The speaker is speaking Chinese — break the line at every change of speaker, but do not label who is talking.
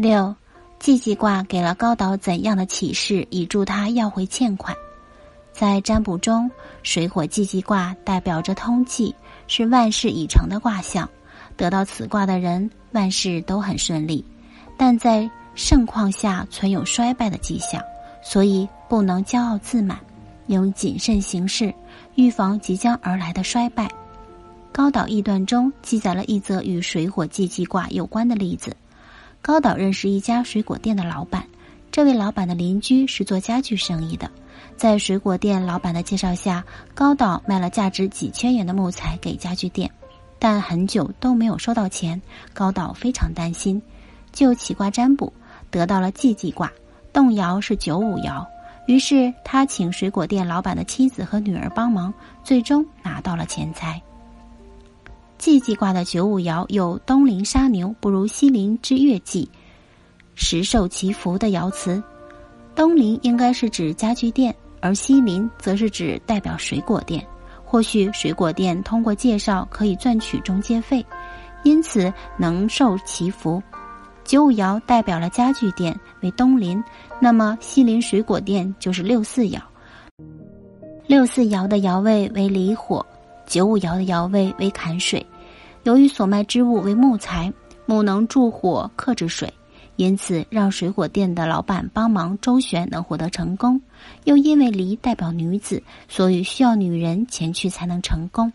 六，季季卦给了高岛怎样的启示，以助他要回欠款？在占卜中，水火季季卦代表着通气，是万事已成的卦象。得到此卦的人，万事都很顺利，但在盛况下存有衰败的迹象，所以不能骄傲自满，应谨慎行事，预防即将而来的衰败。高岛易断中记载了一则与水火季季卦有关的例子。高岛认识一家水果店的老板，这位老板的邻居是做家具生意的。在水果店老板的介绍下，高岛卖了价值几千元的木材给家具店，但很久都没有收到钱。高岛非常担心，就起卦占卜，得到了季季卦，动摇是九五爻。于是他请水果店老板的妻子和女儿帮忙，最终拿到了钱财。季季卦的九五爻有“东临杀牛，不如西邻之月季，实受其福”的爻辞。东邻应该是指家具店。而西林则是指代表水果店，或许水果店通过介绍可以赚取中介费，因此能受其福。九五爻代表了家具店为东邻，那么西林水果店就是六四爻。六四爻的爻位为离火，九五爻的爻位为坎水。由于所卖之物为木材，木能助火克制水。因此，让水果店的老板帮忙周旋能获得成功，又因为梨代表女子，所以需要女人前去才能成功。